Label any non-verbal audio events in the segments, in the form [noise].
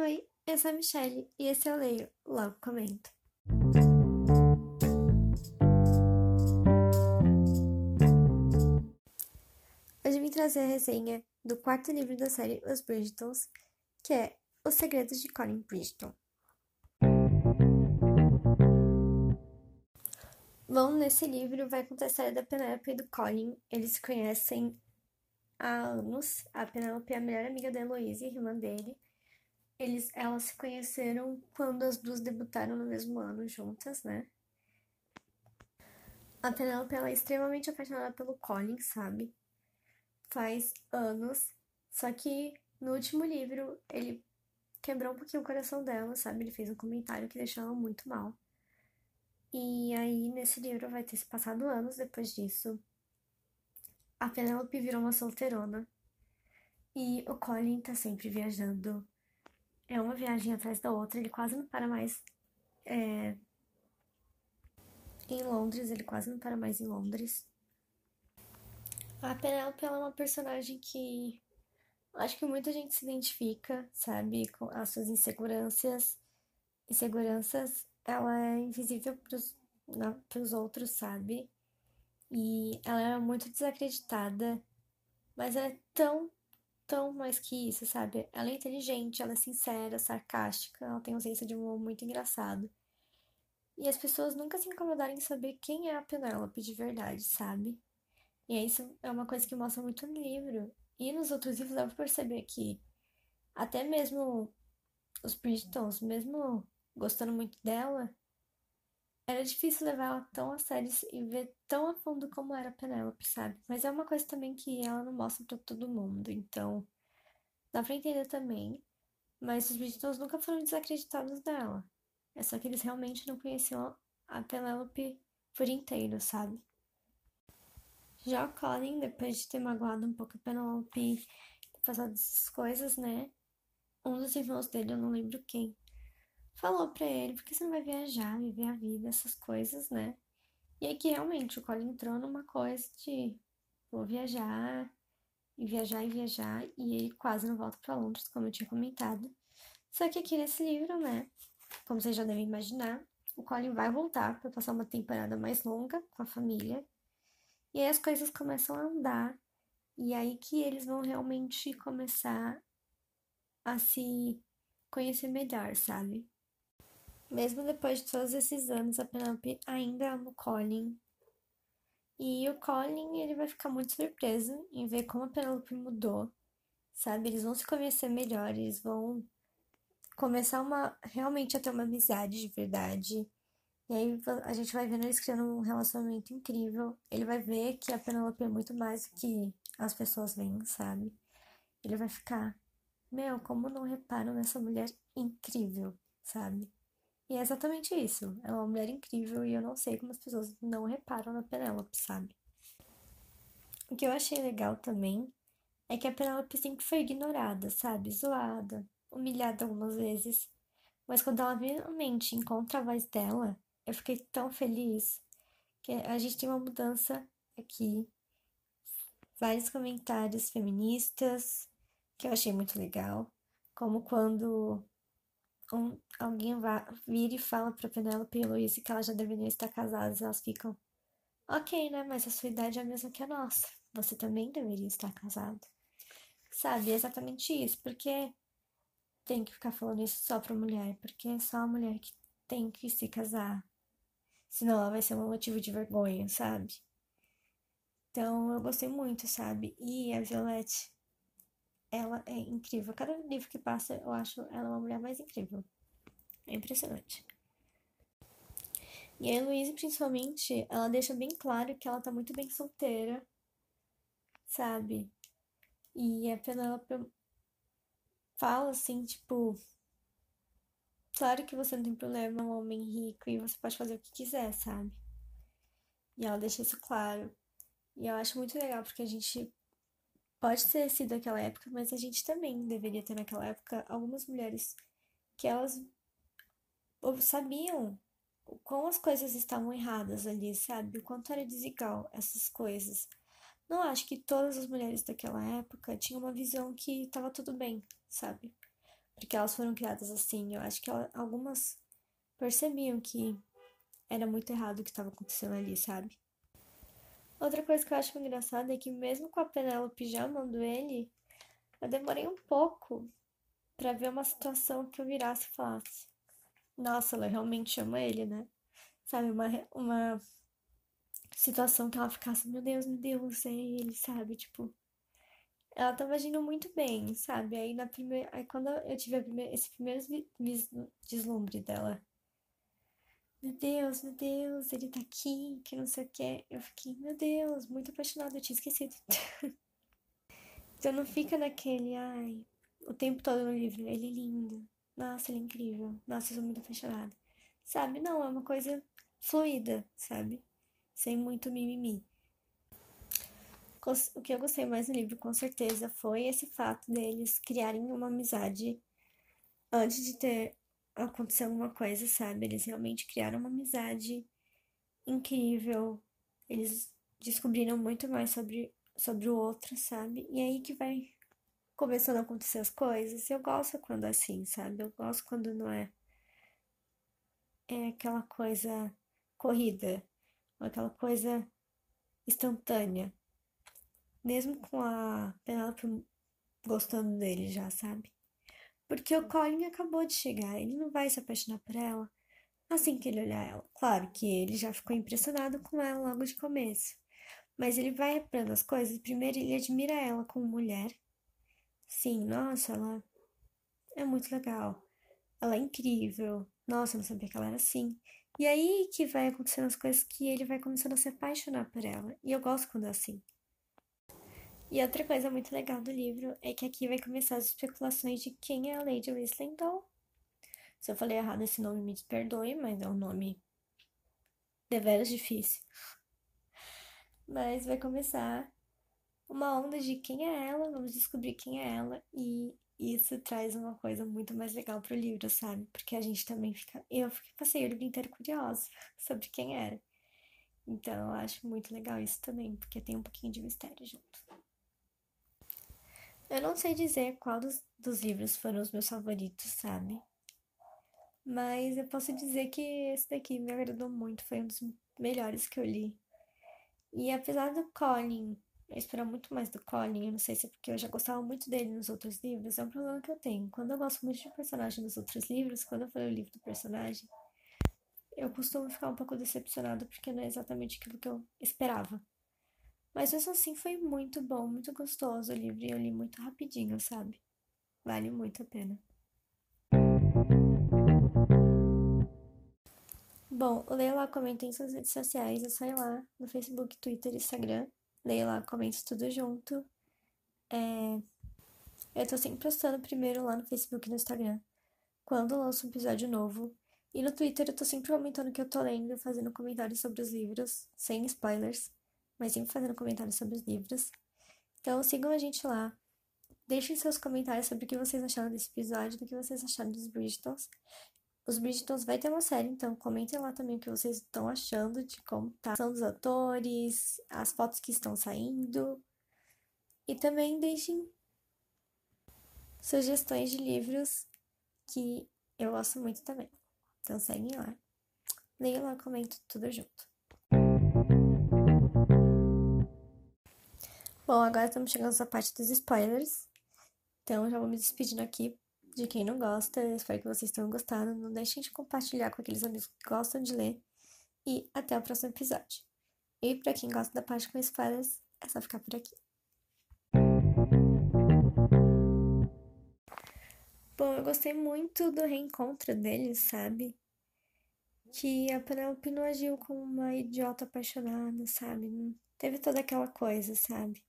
Oi, eu sou a Michelle e esse eu leio, logo comento. Hoje vim trazer a resenha do quarto livro da série Os Bridgetons, que é Os Segredos de Colin Bridgeton. Bom, nesse livro vai contar a história da Penelope e do Colin. Eles se conhecem há anos. A Penelope é a melhor amiga da Heloise, irmã dele. Eles, elas se conheceram quando as duas debutaram no mesmo ano juntas, né? A Penelope ela é extremamente apaixonada pelo Colin, sabe? Faz anos. Só que no último livro ele quebrou um pouquinho o coração dela, sabe? Ele fez um comentário que deixou ela muito mal. E aí, nesse livro, vai ter se passado anos depois disso. A Penelope virou uma solteirona. E o Colin tá sempre viajando é uma viagem atrás da outra, ele quase não para mais é, em Londres, ele quase não para mais em Londres. A Penelope ela é uma personagem que acho que muita gente se identifica, sabe, com as suas inseguranças. Inseguranças, ela é invisível para os outros, sabe? E ela é muito desacreditada, mas ela é tão tão mais que isso, sabe? Ela é inteligente, ela é sincera, sarcástica, ela tem senso de humor muito engraçado. E as pessoas nunca se incomodaram em saber quem é a Penélope de verdade, sabe? E isso é uma coisa que mostra muito no livro. E nos outros livros dá pra perceber que até mesmo os Bridgetons, mesmo gostando muito dela, era difícil levar ela tão a sério e ver tão a fundo como era a Penélope, sabe? Mas é uma coisa também que ela não mostra pra todo mundo, então dá pra entender também. Mas os Bridgetons nunca foram desacreditados dela. É só que eles realmente não conheciam a Penélope por inteiro, sabe? Já o Colin, depois de ter magoado um pouco a Penélope, passado essas coisas, né? Um dos irmãos dele, eu não lembro quem, falou para ele, porque você não vai viajar, viver a vida, essas coisas, né? E aí que realmente o Colin entrou numa coisa de vou viajar, e viajar e viajar, e ele quase não volta para Londres, como eu tinha comentado. Só que aqui nesse livro, né, como vocês já devem imaginar, o Colin vai voltar para passar uma temporada mais longa com a família. E aí as coisas começam a andar, e aí que eles vão realmente começar a se conhecer melhor, sabe? Mesmo depois de todos esses anos, a Penelope ainda ama o Colin. E o Colin, ele vai ficar muito surpreso em ver como a Penelope mudou, sabe? Eles vão se conhecer melhor, eles vão começar uma realmente a ter uma amizade de verdade. E aí a gente vai vendo eles criando um relacionamento incrível. Ele vai ver que a Penelope é muito mais do que as pessoas veem, sabe? Ele vai ficar, meu, como não reparo nessa mulher incrível, sabe? E é exatamente isso. Ela é uma mulher incrível e eu não sei como as pessoas não reparam na Penélope, sabe? O que eu achei legal também é que a Penélope sempre foi ignorada, sabe? Zoada, humilhada algumas vezes. Mas quando ela realmente encontra a voz dela, eu fiquei tão feliz que a gente tem uma mudança aqui. Vários comentários feministas que eu achei muito legal. Como quando um, alguém vá, vira e fala pra Penélope e Luísa que elas já deveriam estar casadas, elas ficam, ok, né? Mas a sua idade é a mesma que a nossa. Você também deveria estar casado. Sabe? É exatamente isso. Porque tem que ficar falando isso só pra mulher? Porque é só a mulher que tem que se casar. Senão ela vai ser um motivo de vergonha, sabe? Então eu gostei muito, sabe? E a Violette ela é incrível. Cada livro que passa, eu acho ela uma mulher mais incrível. É impressionante. E a Heloísa, principalmente, ela deixa bem claro que ela tá muito bem solteira, sabe? E a Penélope fala assim, tipo. Claro que você não tem problema, é um homem rico e você pode fazer o que quiser, sabe? E ela deixa isso claro. E eu acho muito legal porque a gente Pode ter sido aquela época, mas a gente também deveria ter naquela época algumas mulheres que elas sabiam como as coisas estavam erradas ali, sabe? O quanto era desigual essas coisas. Não acho que todas as mulheres daquela época tinham uma visão que estava tudo bem, sabe? porque elas foram criadas assim. Eu acho que algumas percebiam que era muito errado o que estava acontecendo ali, sabe? Outra coisa que eu acho engraçada é que mesmo com a Penélope já amando ele, eu demorei um pouco para ver uma situação que eu virasse e falasse: Nossa, ela realmente ama ele, né? Sabe, uma, uma situação que ela ficasse: Meu Deus, meu Deus, é ele, sabe? Tipo, ela tava agindo muito bem, sabe? Aí na primeira, aí quando eu tive primeira, esse primeiro deslumbre dela, meu Deus, meu Deus, ele tá aqui, que não sei o que, eu fiquei, meu Deus, muito apaixonada, eu tinha esquecido. [laughs] então não fica naquele, ai, o tempo todo no livro, ele é lindo, nossa, ele é incrível, nossa, eu sou muito apaixonada. Sabe? Não, é uma coisa fluida, sabe? Sem muito mimimi. O que eu gostei mais no livro, com certeza, foi esse fato deles criarem uma amizade antes de ter acontecido alguma coisa, sabe? Eles realmente criaram uma amizade incrível. Eles descobriram muito mais sobre, sobre o outro, sabe? E aí que vai começando a acontecer as coisas. Eu gosto quando é assim, sabe? Eu gosto quando não é é aquela coisa corrida, aquela coisa instantânea. Mesmo com a Penelope gostando dele já, sabe? Porque o Colin acabou de chegar, ele não vai se apaixonar por ela assim que ele olhar ela. Claro que ele já ficou impressionado com ela logo de começo. Mas ele vai reparando as coisas. Primeiro, ele admira ela como mulher. Sim, nossa, ela é muito legal. Ela é incrível. Nossa, eu não sabia que ela era assim. E aí que vai acontecendo as coisas que ele vai começando a se apaixonar por ela. E eu gosto quando é assim. E outra coisa muito legal do livro é que aqui vai começar as especulações de quem é a Lady Whistledown. Se eu falei errado esse nome, me perdoe, mas é um nome deveras difícil. Mas vai começar uma onda de quem é ela, vamos descobrir quem é ela e isso traz uma coisa muito mais legal pro livro, sabe? Porque a gente também fica. Eu passei o livro inteiro curiosa [laughs] sobre quem era. Então eu acho muito legal isso também, porque tem um pouquinho de mistério junto. Eu não sei dizer qual dos, dos livros foram os meus favoritos, sabe? Mas eu posso dizer que esse daqui me agradou muito, foi um dos melhores que eu li. E apesar do Colin eu esperava muito mais do Colin, eu não sei se é porque eu já gostava muito dele nos outros livros, é um problema que eu tenho. Quando eu gosto muito de personagem nos outros livros, quando eu falei o livro do personagem, eu costumo ficar um pouco decepcionada porque não é exatamente aquilo que eu esperava. Mas mesmo assim foi muito bom, muito gostoso o livro e eu li muito rapidinho, sabe? Vale muito a pena. Bom, Leia lá comenta em suas redes sociais, é só ir lá no Facebook, Twitter Instagram leia lá, comente tudo junto. É... Eu tô sempre postando primeiro lá no Facebook e no Instagram, quando lanço um episódio novo. E no Twitter eu tô sempre comentando o que eu tô lendo, fazendo comentários sobre os livros, sem spoilers, mas sempre fazendo comentários sobre os livros. Então sigam a gente lá. Deixem seus comentários sobre o que vocês acharam desse episódio, do que vocês acharam dos Bridgetons. Os Bridgetons vai ter uma série, então comentem lá também o que vocês estão achando de como tá são dos atores, as fotos que estão saindo. E também deixem sugestões de livros que eu gosto muito também. Então seguem lá. Leiam lá, comento tudo junto. Bom, agora estamos chegando nessa parte dos spoilers. Então já vou me despedindo aqui de quem não gosta. Espero que vocês tenham gostado. Não deixem de compartilhar com aqueles amigos que gostam de ler. E até o próximo episódio. E para quem gosta da parte com spoilers, é só ficar por aqui. Bom, eu gostei muito do reencontro deles, sabe? Que a Penelope não agiu como uma idiota apaixonada, sabe? Teve toda aquela coisa, sabe?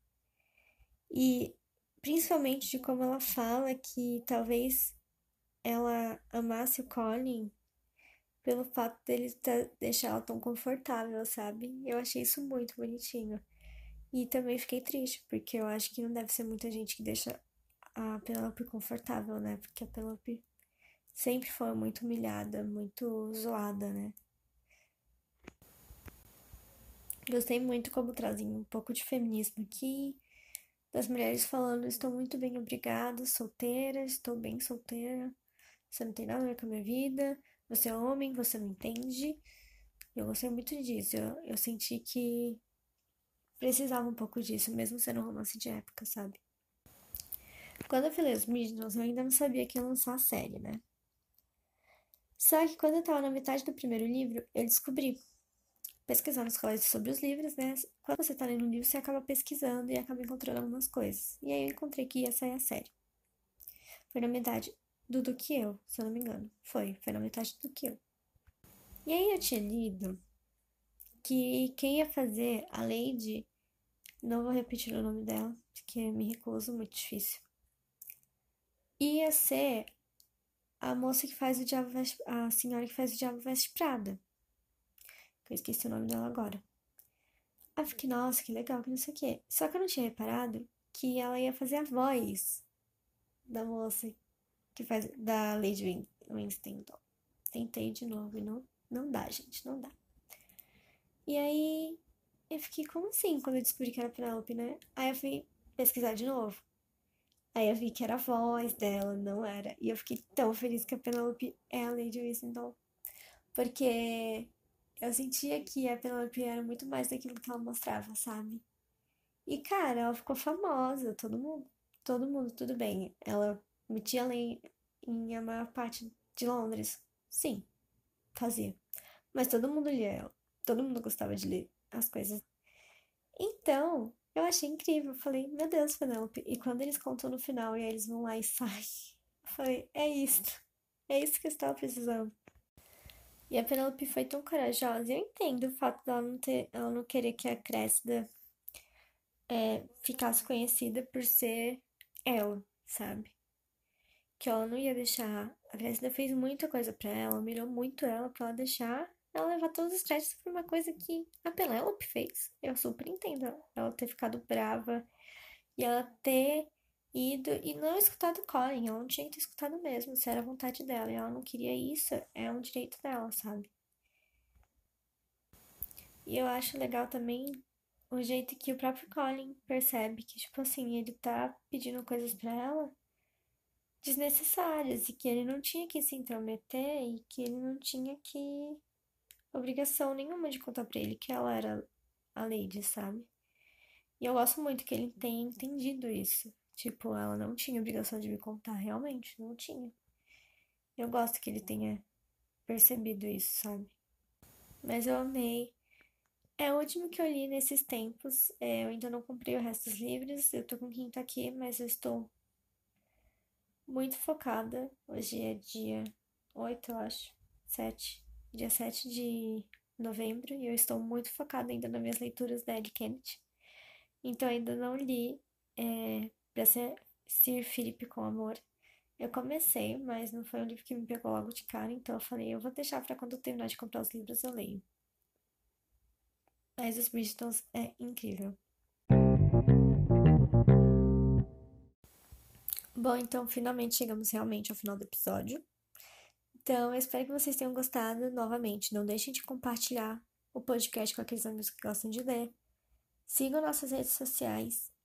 E principalmente de como ela fala que talvez ela amasse o Colin pelo fato dele deixar ela tão confortável, sabe? Eu achei isso muito bonitinho. E também fiquei triste, porque eu acho que não deve ser muita gente que deixa a Penelope confortável, né? Porque a Penelope sempre foi muito humilhada, muito zoada, né? Gostei muito como trazem um pouco de feminismo aqui, das mulheres falando: estou muito bem, obrigada, solteira, estou bem solteira, você não tem nada a ver com a minha vida, você é homem, você não entende. Eu gostei muito disso, eu, eu senti que precisava um pouco disso, mesmo sendo um romance de época, sabe? Quando eu falei os Midnals, eu ainda não sabia que ia lançar a série, né? Só que quando eu tava na metade do primeiro livro, eu descobri, pesquisando os colégios sobre os livros, né? Quando você tá lendo um livro, você acaba pesquisando e acaba encontrando algumas coisas. E aí eu encontrei que ia sair a série. Foi na metade do do que eu, se eu não me engano. Foi, foi na metade do que eu. E aí eu tinha lido que quem ia fazer a Lady, não vou repetir o nome dela, porque me recuso, muito difícil ia ser a moça que faz o Diabo Veste... a senhora que faz o Diabo Veste Prada. Eu esqueci o nome dela agora. Aí eu fiquei, nossa, que legal, que não sei o quê. Só que eu não tinha reparado que ela ia fazer a voz da moça que faz da Lady Winston. Tentei de novo e não, não dá, gente, não dá. E aí eu fiquei, como assim, quando eu descobri que era Penelope, né? Aí eu fui pesquisar de novo. Aí eu vi que era a voz dela, não era. E eu fiquei tão feliz que a Penelope é a Lady Whistledown. Porque eu sentia que a Penelope era muito mais daquilo que ela mostrava, sabe? E, cara, ela ficou famosa, todo mundo, todo mundo, tudo bem. Ela metia lei em a maior parte de Londres. Sim, fazia. Mas todo mundo lia ela. Todo mundo gostava de ler as coisas. Então, eu achei incrível. Eu falei, meu Deus, Penelope. E quando eles contam no final e aí eles vão lá e saem, [laughs] eu falei, é isso. É isso que eu estava precisando. E a Penelope foi tão corajosa. Eu entendo o fato dela não, ter, ela não querer que a Cressida é, ficasse conhecida por ser ela, sabe? Que ela não ia deixar. A Cressida fez muita coisa para ela, mirou muito ela pra ela deixar ela levar todos os créditos por uma coisa que a Penélope fez. Eu super entendo ela ter ficado brava e ela ter ido e não escutado Colin. Ela não tinha que ter escutado mesmo, se era vontade dela. E ela não queria isso, é um direito dela, sabe? E eu acho legal também o jeito que o próprio Colin percebe que, tipo assim, ele tá pedindo coisas para ela desnecessárias e que ele não tinha que se intrometer e que ele não tinha que obrigação nenhuma de contar pra ele que ela era a Lady, sabe? E eu gosto muito que ele tenha entendido isso. Tipo, ela não tinha obrigação de me contar, realmente, não tinha. Eu gosto que ele tenha percebido isso, sabe? Mas eu amei. É o último que eu li nesses tempos. É, eu ainda não comprei o resto dos livros. Eu tô com o quinto aqui, mas eu estou muito focada. Hoje é dia 8, eu acho. 7 dia 7 de novembro, e eu estou muito focada ainda nas minhas leituras da Ellie Kennedy. Então, ainda não li é, para ser Sir Philip com Amor. Eu comecei, mas não foi um livro que me pegou logo de cara, então eu falei, eu vou deixar para quando eu terminar de comprar os livros eu leio. Mas os Bridgetons é incrível. Bom, então finalmente chegamos realmente ao final do episódio. Então, eu espero que vocês tenham gostado novamente. Não deixem de compartilhar o podcast com aqueles amigos que gostam de ler. Sigam nossas redes sociais